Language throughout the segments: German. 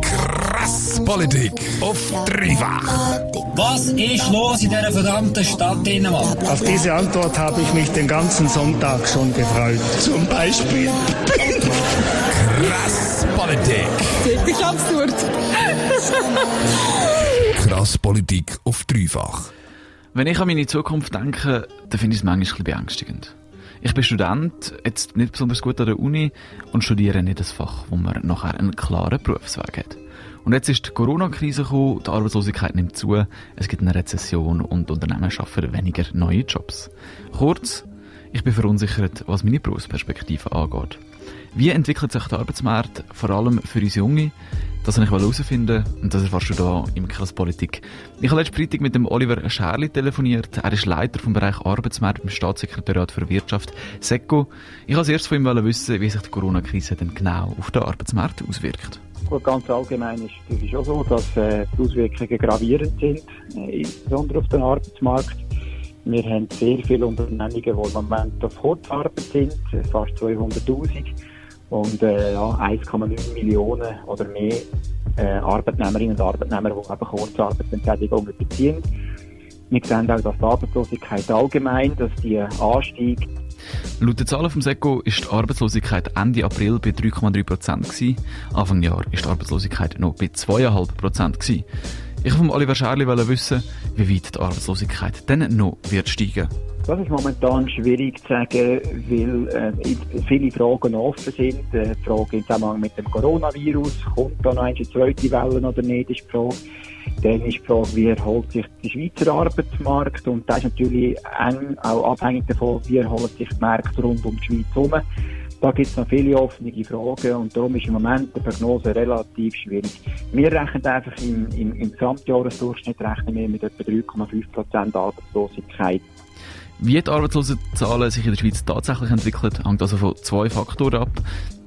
Krass Politik auf Dreifach. Was ist los in dieser verdammten Stadt Dänemark? Auf diese Antwort habe ich mich den ganzen Sonntag schon gefreut. Zum Beispiel. Krass Politik. Ich absurd. Krass Politik auf Dreifach. Wenn ich an meine Zukunft denke, dann finde ich es manchmal ein bisschen beängstigend. Ich bin Student, jetzt nicht besonders gut an der Uni und studiere nicht das Fach, wo man nachher einen klaren Berufsweg hat. Und jetzt ist die Corona-Krise gekommen, die Arbeitslosigkeit nimmt zu, es gibt eine Rezession und Unternehmen schaffen weniger neue Jobs. Kurz, ich bin verunsichert, was meine Berufsperspektive angeht. Wie entwickelt sich der Arbeitsmarkt, vor allem für uns Junge? Das wollte ich herausfinden und das erfährst du hier im Kreis Politik. Ich habe letzten Freitag mit dem Oliver Scherli telefoniert. Er ist Leiter vom Bereich Arbeitsmarkt beim Staatssekretariat für Wirtschaft SECO. Ich wollte zuerst von ihm wissen, wie sich die Corona-Krise denn genau auf den Arbeitsmarkt auswirkt. Gut, ganz allgemein ist es schon so, dass äh, die Auswirkungen gravierend sind, äh, insbesondere auf den Arbeitsmarkt. Wir haben sehr viele Unternehmungen, die im Moment auf Kurzarbeit sind, fast 200'000 und äh, ja, 1,9 Millionen oder mehr äh, Arbeitnehmerinnen und Arbeitnehmer, die eben Kurzarbeitsentschädigungen beziehen. Wir sehen auch, dass die Arbeitslosigkeit allgemein, dass die Anstieg Laut den Zahlen vom SECO ist die Arbeitslosigkeit Ende April bei 3,3 Prozent Anfang Jahr ist die Arbeitslosigkeit noch bei 2,5 Prozent Ich wollte von Oliver Scherli wissen, wie weit die Arbeitslosigkeit denn noch wird steigen. Das ist momentan schwierig zu sagen, weil äh, viele Fragen offen sind. Äh, die Frage im Zusammenhang mit dem Coronavirus, kommt da noch eine zweite Welle oder nicht, ist die Frage. Dann ist die Frage, wie erholt sich der Schweizer Arbeitsmarkt? Und das ist natürlich eng auch abhängig davon, wie erholt sich die Märkte rund um die Schweiz herum. Da gibt es noch viele offene Fragen und darum ist im Moment die Prognose relativ schwierig. Wir rechnen einfach im, im, im Gesamtjahresdurchschnitt rechnen wir mit etwa 3,5 Prozent Arbeitslosigkeit. Wie die Arbeitslosenzahlen sich in der Schweiz tatsächlich entwickeln, hängt also von zwei Faktoren ab.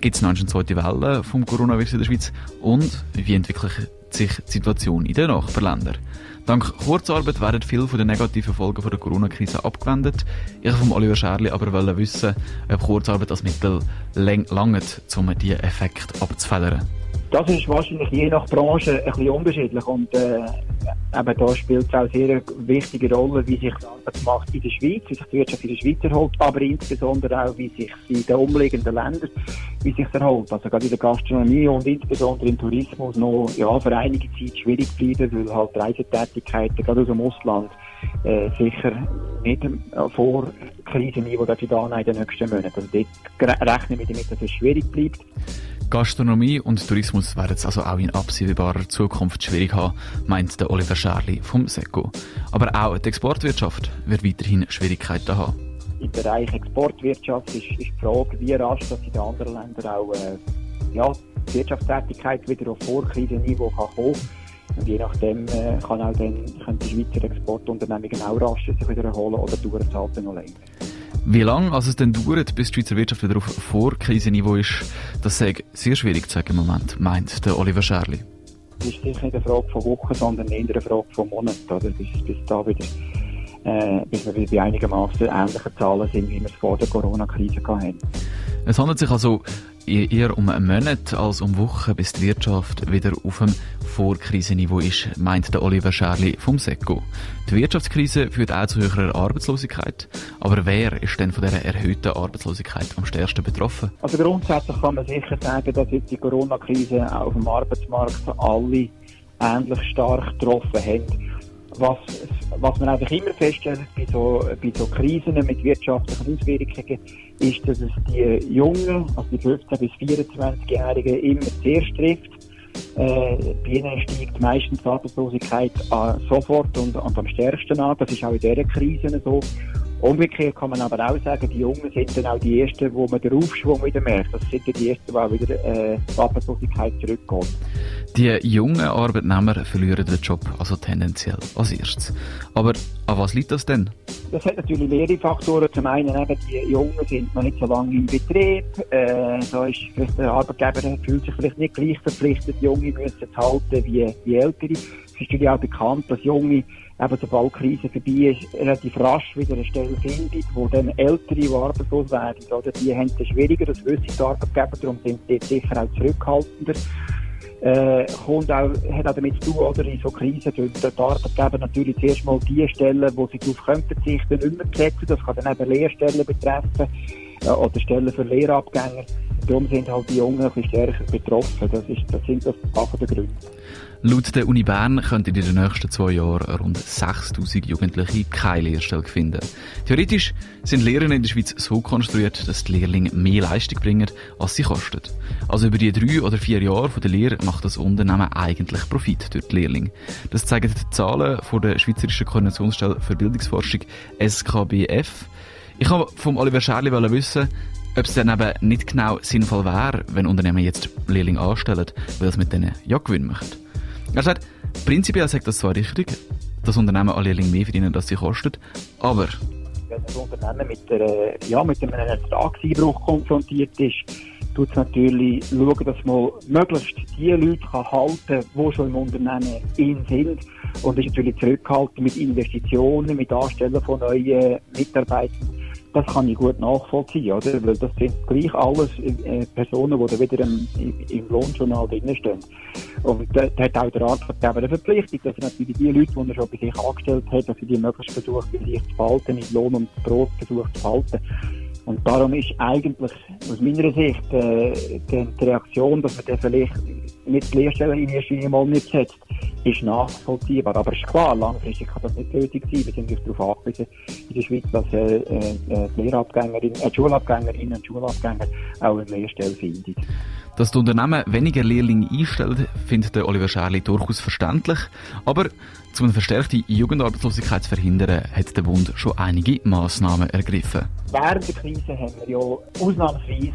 Gibt es noch eine zweite Welle vom Coronavirus in der Schweiz? Und wie entwickelt sich die Situation in den Nachbarländern? Dank Kurzarbeit werden viele von den negativen Folgen von der Corona-Krise abgewendet. Ich wollte von Oliver Scherli aber wissen, ob Kurzarbeit als Mittel langt, um diesen Effekt abzufedern. Das ist wahrscheinlich je nach Branche ein bisschen unterschiedlich und äh, eben da spielt es auch sehr eine wichtige Rolle, wie sich der Arbeitsmarkt in der Schweiz, wie sich die Wirtschaft in der Schweiz erholt, aber insbesondere auch, wie sich in den umliegenden Ländern, wie sich erholt. Also gerade in der Gastronomie und insbesondere im Tourismus noch ja, für einige Zeit schwierig bleiben, weil halt Reisetätigkeiten gerade aus dem Ausland äh, sicher nicht äh, vor Krisenniveau dort in den nächsten Monaten. Also dort rechnen wir damit, dass es schwierig bleibt. Gastronomie und Tourismus werden es also auch in absehbarer Zukunft schwierig haben, meint der Oliver Scherli vom SECO. Aber auch die Exportwirtschaft wird weiterhin Schwierigkeiten haben. Im Bereich Exportwirtschaft ist, ist die Frage, wie rasch dass in den anderen Ländern auch äh, ja, die Wirtschaftstätigkeit wieder auf Vorkrisenniveau kann kommen und je nachdem äh, kann auch dann, können die Schweizer Exportunternehmungen auch rasch sich wieder erholen oder dauert es halt noch länger. Wie lange also es denn dauert, bis die Schweizer Wirtschaft wieder auf Vorkrisenniveau ist, das sei sehr schwierig zu sagen im Moment, meint der Oliver Scherli. Das ist sicher nicht eine Frage von Wochen, sondern eher eine Frage von Monaten, oder? Bis, bis da wieder, äh, bis wir wieder bei einigermaßen ähnlichen Zahlen sind, wie wir es vor der Corona-Krise hatten. Es handelt sich also eher um einen Monat als um Wochen, bis die Wirtschaft wieder auf dem Vorkrisenniveau ist, meint der Oliver Scherli vom SECO. Die Wirtschaftskrise führt auch zu höherer Arbeitslosigkeit. Aber wer ist denn von dieser erhöhten Arbeitslosigkeit am stärksten betroffen? Also grundsätzlich kann man sicher sagen, dass jetzt die Corona-Krise auf dem Arbeitsmarkt alle ähnlich stark getroffen hat was, was man einfach immer feststellt bei so, bei so Krisen mit wirtschaftlichen Auswirkungen, ist, dass es die Jungen, also die 15- bis 24-Jährigen immer zuerst trifft. Äh, bei ihnen steigt meistens die Arbeitslosigkeit äh, sofort und, und am stärksten an. Das ist auch in dieser Krise so. Umgekehrt kann man aber auch sagen, die Jungen sind dann auch die Ersten, wo man den Aufschwung wieder merkt. Das sind die Ersten, die auch wieder äh, die Arbeitslosigkeit zurückgeht. Die jungen Arbeitnehmer verlieren den Job also tendenziell als erstes. Aber an was liegt das denn? Das hat natürlich mehrere Faktoren. Zum einen eben, die Jungen sind noch nicht so lange im Betrieb. Äh, da ist der Arbeitgeber fühlt sich vielleicht nicht gleich verpflichtet, Junge müssen zu halten wie, wie Ältere. Es ist natürlich auch bekannt, dass Junge eben sobald die Krise vorbei ist, relativ rasch wieder eine Stelle findet, wo dann Ältere, die arbeitslos werden, oder, die haben es schwieriger, das wissen die Arbeitgeber, darum sind die sicher auch zurückhaltender äh, kommt auch, hat auch damit zu tun, oder, in so Krisen tun die Arbeitgeber natürlich zuerst mal die Stellen, wo sie darauf können verzichten, nicht mehr besetzen. Das kann dann eben Lehrstellen betreffen, oder Stellen für Lehrabgänger. Darum sind halt die Jungen ein stärker betroffen. Das, ist, das sind das Sachen der Gründe. Laut der Uni Bern könnten in den nächsten zwei Jahren rund 6000 Jugendliche keine Lehrstelle finden. Theoretisch sind Lehren in der Schweiz so konstruiert, dass die Lehrlinge mehr Leistung bringen, als sie kosten. Also über die drei oder vier Jahre von der Lehre macht das Unternehmen eigentlich Profit durch die Lehrlinge. Das zeigen die Zahlen von der Schweizerischen Koordinationsstelle für Bildungsforschung SKBF. Ich habe vom Oliver Scherli wissen, ob es dann eben nicht genau sinnvoll wäre, wenn Unternehmen jetzt Lehrlinge anstellen, weil es mit denen ja Gewinn macht. Er sagt, prinzipiell sagt das zwar richtig, dass Unternehmen alle Lehrlinge mehr verdienen, als sie kosten, aber wenn ein Unternehmen mit, der, ja, mit einem Ertragseinbruch konfrontiert ist, tut es natürlich schauen, dass man möglichst die Leute kann halten kann, die schon im Unternehmen in sind. Und ist natürlich zurückhalten mit Investitionen, mit Anstellen von neuen Mitarbeitern das kann ich gut nachvollziehen, oder? Weil das sind gleich alles äh, Personen, die da wieder im, im Lohnjournal drinstehen. Und da hat auch der Arbeitgeber eine Verpflichtung, dass er natürlich die Leute, die er schon bei sich angestellt hat, dass er die möglichst versucht, bei sich zu behalten, mit Lohn und Brot versucht zu behalten. Und darum ist eigentlich aus meiner Sicht äh, die, Reaktion, dass man dann vielleicht nicht die Lehrstellen in erster Linie mal nicht setzt, ist nachvollziehbar. Aber es ist klar, langfristig kann das nicht nötig sein. Wir sind darauf angewiesen in der Schweiz, dass äh, äh, die Lehrabgängerinnen, äh, Schulabgängerinnen und Schulabgänger auch eine Lehrstelle finden. Dass die Unternehmen weniger Lehrlinge einstellen, findet der Oliver Scherli durchaus verständlich. Aber um eine verstärkte Jugendarbeitslosigkeit zu verhindern, hat der Bund schon einige Massnahmen ergriffen. Während der Krise haben wir ja ausnahmsweise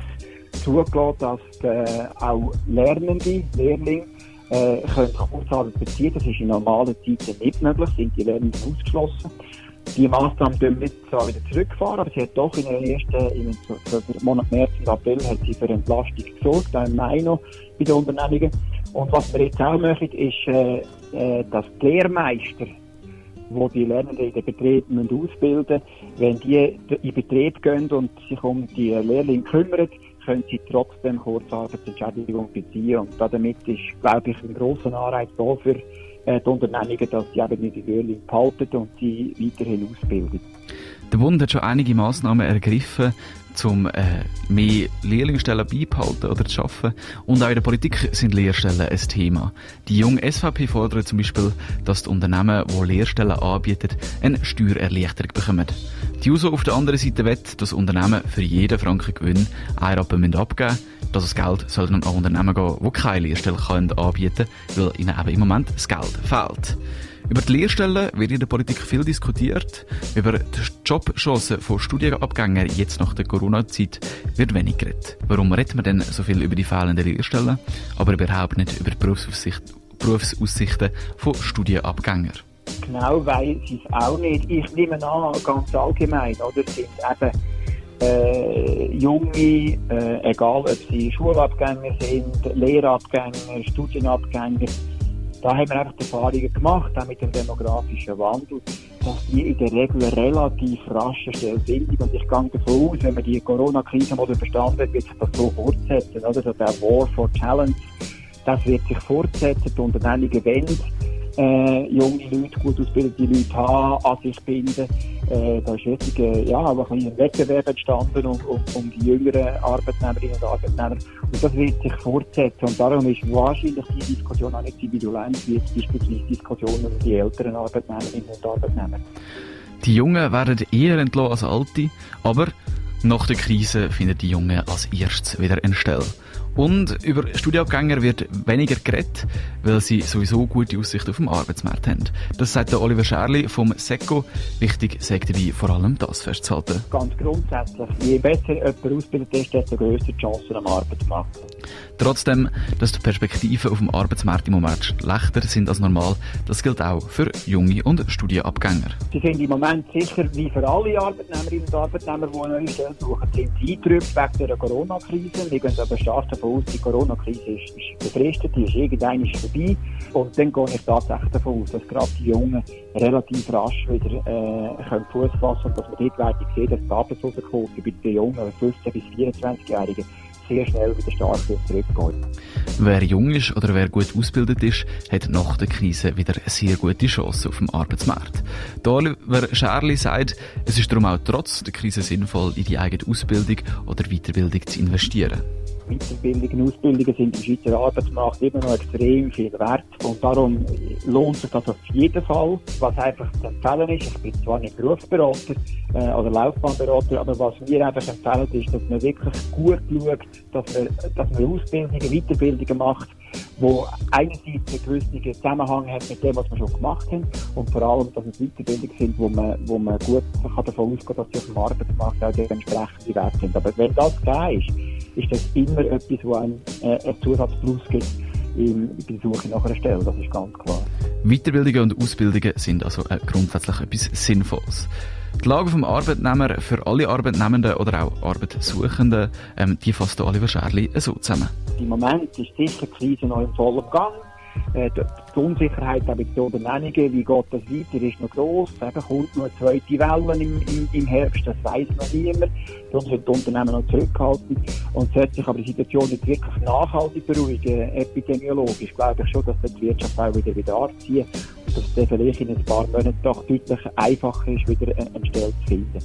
zugelassen, dass äh, auch Lernende, Lehrlinge, äh, können Kurzarbeit beziehen. Das ist in normalen Zeiten nicht möglich, sind die Lernenden ausgeschlossen. Die Massnahmen dürfen wir zwar wieder zurückfahren, aber sie hat doch in den ersten, den Monat März und April hat sie für Entlastung gesorgt, auch im Mai noch bei den Unternehmungen. Und was wir jetzt auch machen, ist, äh, äh, dass die Lehrmeister, wo die Lernenden in den Betrieben ausbilden müssen, wenn die in Betrieb gehen und sich um die Lehrlinge kümmern, können sie trotzdem Kurzarbeitsentschädigung beziehen. Und damit ist, glaube ich, ein grosser Anreiz da für äh, die Unternehmungen, dass sie eben die Lehrlinge behalten und sie weiterhin ausbilden. Der Bund hat schon einige Massnahmen ergriffen, um äh, mehr Lehrlingsstellen beibehalten oder zu schaffen. Und auch in der Politik sind Lehrstellen ein Thema. Die junge SVP fordert zum Beispiel, dass die Unternehmen, die Lehrstellen anbieten, eine Steuererleichterung bekommen. Die USO auf der anderen Seite wett, dass Unternehmen für jeden Franken Gewinn einen Rappen abgeben müssen. Das Geld soll dann an Unternehmen gehen, die keine Lehrstelle anbieten können, weil ihnen eben im Moment das Geld fehlt. Über die Lehrstellen wird in der Politik viel diskutiert. Über die Jobchancen von Studienabgängern jetzt nach der Corona-Zeit wird wenig geredet. Warum redet man denn so viel über die fehlenden Lehrstellen, aber überhaupt nicht über die Berufsaussicht, Berufsaussichten von Studienabgängern? Genau weiß ich es auch nicht. Ich nehme an, ganz allgemein, oder, sind eben äh, Junge, äh, egal ob sie Schulabgänger sind, Lehrabgänger, Studienabgänger, da haben wir einfach die Erfahrungen gemacht, auch mit dem demografischen Wandel, dass die in der Regel relativ rasch Stelle sind. Und ich gehe davon aus, wenn man die Corona-Krise mal überstanden hat, wird sich das so fortsetzen. Oder? Also der War for Talent, das wird sich fortsetzen. Die Unternehmungen wollen äh, junge Leute, gut ausgebildete Leute haben, an sich binden. Äh, da ist jetzt äh, ja, ein, ein Wettbewerb entstanden um, um, um die jüngeren Arbeitnehmerinnen und Arbeitnehmer. Und das wird sich fortsetzen. Und darum ist wahrscheinlich die Diskussion auch nicht virulent wie jetzt beispielsweise Diskussionen um die älteren Arbeitnehmerinnen und Arbeitnehmer. Die Jungen werden eher entlassen als Alte, aber nach der Krise finden die Jungen als erstes wieder eine Stelle. Und über Studienabgänger wird weniger geredet, weil sie sowieso gute Aussicht auf dem Arbeitsmarkt haben. Das sagt der Oliver Scherli vom SECO. Wichtig sagt dabei vor allem das festzuhalten. Ganz grundsätzlich, je besser jemand ausgebildet ist, desto grösser die Chancen am Arbeitsmarkt. Trotzdem, dass die Perspektiven auf dem Arbeitsmarkt im Moment schlechter sind als normal, das gilt auch für junge und Studienabgänger. Sie sind im Moment sicher, wie für alle Arbeitnehmerinnen und Arbeitnehmer, die neue Stelle suchen, sind sie eingetrübt wegen der Corona-Krise. Wir gehen aber stark davon aus, die Corona-Krise ist, ist befristet, die ist irgendwann vorbei. Und dann gehe ich tatsächlich davon aus, dass gerade die Jungen relativ rasch wieder äh, können Fuß fassen und dass man dort werden sehen, dass die Arbeitslosenquote bei den Jungen, 15- bis 24-Jährigen, sehr schnell wieder stark zurückgeht. Wer jung ist oder wer gut ausgebildet ist, hat nach der Krise wieder sehr gute Chancen auf dem Arbeitsmarkt. Der Oliver Scherli sagt, es ist darum auch trotz der Krise sinnvoll, in die eigene Ausbildung oder Weiterbildung zu investieren. Weiterbildungen, Ausbildungen sind im Schweizer Arbeitsmarkt immer noch extrem viel wert. Und darum lohnt sich das auf jeden Fall. Was einfach zu empfehlen ist, ich bin zwar nicht Berufsberater äh, oder Laufbahnberater, aber was mir einfach empfehlen ist, dass man wirklich gut schaut, dass man, dass man Ausbildungen, Weiterbildungen macht, wo einerseits einen gewissen Zusammenhang hat mit dem, was wir schon gemacht haben und vor allem, dass es Weiterbildungen sind, wo man, wo man gut kann davon ausgehen dass sie auf dem Arbeitsmarkt auch die entsprechenden Wert sind. Aber wenn das gegeben ist, ist das immer etwas, wo einem äh, einen Zusatzplus gibt in, bei der Suche nach einer Stelle. Das ist ganz klar. Weiterbildungen und Ausbildungen sind also äh, grundsätzlich etwas Sinnvolles. Die Lage vom Arbeitnehmer für alle Arbeitnehmenden oder auch Arbeitssuchenden, ähm, die fasst Oliver Scherli so zusammen. Im Moment ist sicher die Krise noch im vollen Gang. Äh, die, Unsicherheit bei den Unternehmungen, wie geht das weiter, ist noch gross. Eben kommt noch eine zweite Welle im, im, im Herbst, das weiss noch niemand. Darum sind die Unternehmen noch zurückhalten. Und sollte sich aber die Situation nicht wirklich nachhaltig beruhigen, epidemiologisch, glaube ich schon, dass die Wirtschaft auch wieder wieder anziehen und dass es vielleicht in ein paar Monaten doch deutlich einfacher ist, wieder eine Stelle zu finden.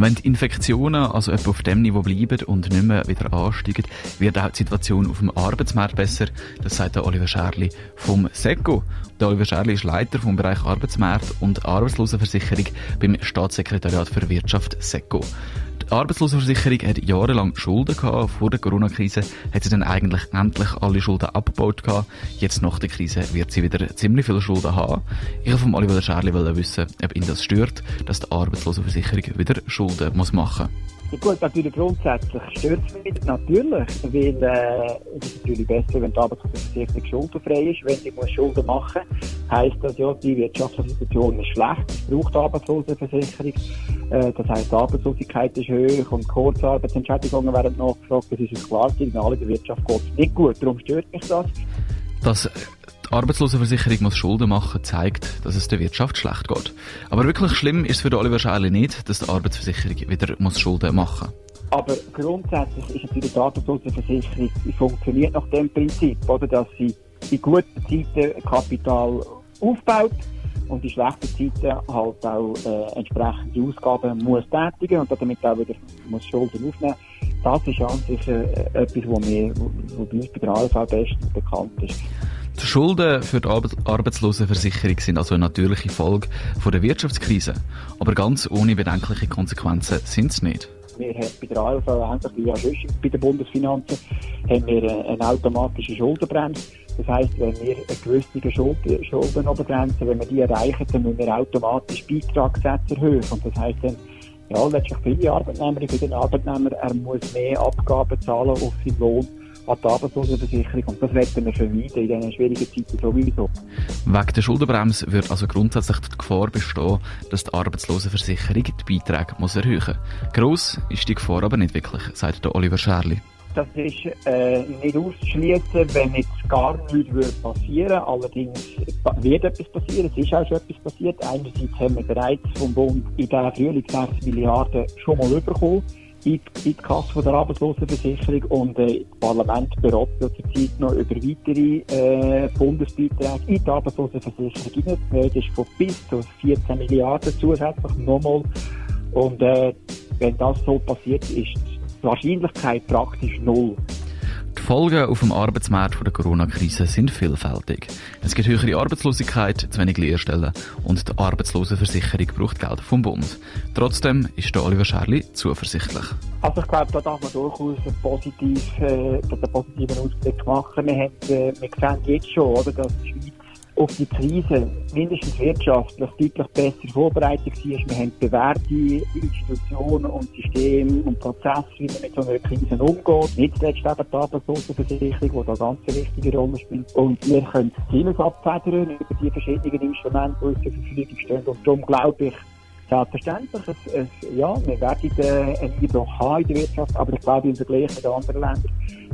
Wenn die Infektionen also etwa auf dem Niveau bleiben und nicht mehr wieder ansteigen, wird auch die Situation auf dem Arbeitsmarkt besser. Das sagt der Oliver Scherli vom SECO. Der Oliver Scherli ist Leiter vom Bereich Arbeitsmarkt und Arbeitslosenversicherung beim Staatssekretariat für Wirtschaft SECO. Die Arbeitslosenversicherung hat jahrelang Schulden gehabt. Vor der Corona-Krise hat sie dann eigentlich endlich alle Schulden abgebaut gehabt. Jetzt nach der Krise wird sie wieder ziemlich viele Schulden haben. Ich wollte von Oliver Scherli wissen, ob ihn das stört, dass die Arbeitslosenversicherung wieder Schulden machen muss. Gut, natürlich grundsätzlich stört es mich natürlich, weil äh, es ist natürlich besser, wenn die Arbeitslosenversicherung schuldenfrei ist. Wenn sie muss Schulden machen heisst das ja, die wirtschaftliche Situation ist schlecht, es braucht Arbeitslosenversicherung. Äh, das heisst, die Arbeitslosigkeit ist hoch und Kurzarbeitsentschädigungen werden nachgefragt. Das ist ein klares Signal, in der Wirtschaft geht es nicht gut. Darum stört mich das. Das die Arbeitslosenversicherung muss Schulden machen, zeigt, dass es der Wirtschaft schlecht geht. Aber wirklich schlimm ist es für Oliver Scheile nicht, dass die Arbeitsversicherung wieder muss Schulden machen muss. Aber grundsätzlich ist natürlich die Arbeitslosenversicherung, die funktioniert nach dem Prinzip, oder, dass sie in guten Zeiten Kapital aufbaut und in schlechten Zeiten halt auch äh, entsprechende Ausgaben muss tätigen und damit auch wieder muss Schulden aufnehmen. Das ist an sich äh, etwas, was mir, wo bei uns bei der ALV bestens bekannt ist. Die Schulden für die Arbeitslosenversicherung sind also eine natürliche Folge der Wirtschaftskrise. Aber ganz ohne bedenkliche Konsequenzen sind sie nicht. Wir haben bei der ALV, ähnlich wie ja bei den Bundesfinanzen, haben wir eine automatische Schuldenbremse. Das heisst, wenn wir eine gewisse Schulden, Schuldenobergrenze, wenn wir die erreichen, dann müssen wir automatisch Beitragssätze erhöhen. Und das heisst dann, ja, letztlich viele Arbeitnehmer, für den Arbeitnehmer, er muss mehr Abgaben zahlen auf seinen Lohn an die Arbeitslosenversicherung. Und das werden wir vermeiden in diesen schwierigen Zeiten sowieso. Wegen der Schuldenbremse wird also grundsätzlich die Gefahr bestehen, dass die Arbeitslosenversicherung die Beiträge muss erhöhen muss. Gross ist die Gefahr aber nicht wirklich, sagt der Oliver Scherli. Das ist äh, nicht auszuschließen, wenn jetzt gar nichts würde passieren Allerdings wird etwas passieren. Es ist auch schon etwas passiert. Einerseits haben wir bereits vom Bund in diesem Frühling 6 Milliarden schon mal bekommen in, in die Kasse der Arbeitslosenversicherung und äh, das Parlament ja zurzeit noch über weitere äh, Bundesbeiträge in die Arbeitslosenversicherung hinein. Das ist von bis zu 14 Milliarden zusätzlich nochmal. Und äh, wenn das so passiert, ist die Wahrscheinlichkeit praktisch null. Die Folgen auf dem Arbeitsmarkt von der Corona-Krise sind vielfältig. Es gibt höhere Arbeitslosigkeit, zu wenig Lehrstellen und die Arbeitslosenversicherung braucht Geld vom Bund. Trotzdem ist der Oliver Scherli zuversichtlich. Also ich glaube, da darf man durchaus einen, positiv, äh, einen positiven Ausblick machen. Wir, haben, äh, wir sehen jetzt schon, oder, dass die Schweiz auf die Krise mindestens wirtschaftlich deutlich besser vorbereitet war. Wir haben bewährte Institutionen und Systeme und Prozesse, wie man mit so einer Krise umgeht. Nicht zuletzt eben die Arbeitslosenversicherung, die da ganz eine wichtige Rolle spielt. Und wir können vieles abfedern über die verschiedenen Instrumente, die uns zur Verfügung stehen. Und darum glaube ich, Selbstverständlich, es, es, ja, wir werden äh, einen Einbruch haben in der Wirtschaft, aber ich glaube, im Vergleich mit anderen Ländern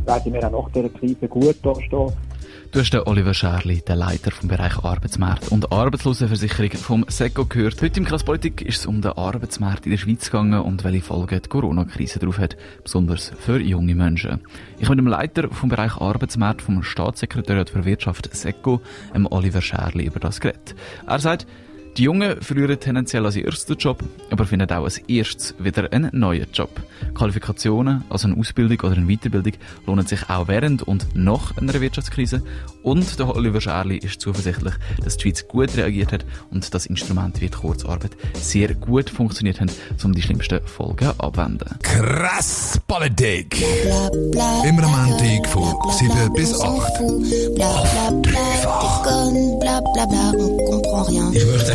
werden wir auch nach dieser Krise gut dastehen. Du hast den Oliver Scherli, den Leiter vom Bereich Arbeitsmarkt und Arbeitslosenversicherung vom SECO gehört. Heute im Krasspolitik ist es um den Arbeitsmarkt in der Schweiz gegangen und welche Folgen die Corona-Krise darauf hat, besonders für junge Menschen. Ich bin dem Leiter vom Bereich Arbeitsmarkt vom Staatssekretariat für Wirtschaft SECO, Oliver Scherli, über das geredet. Er sagt, die Jungen verlieren tendenziell als ersten Job, aber finden auch als erstes wieder einen neuen Job. Qualifikationen, also eine Ausbildung oder eine Weiterbildung, lohnen sich auch während und nach einer Wirtschaftskrise. Und der Oliver Scherli ist zuversichtlich, dass die Schweiz gut reagiert hat und das Instrument wie die Kurzarbeit sehr gut funktioniert hat, um die schlimmsten Folgen abzuwenden. Krass Politik! Immer am Montag von 7 bis 8. Auf dreifach. Ich möchte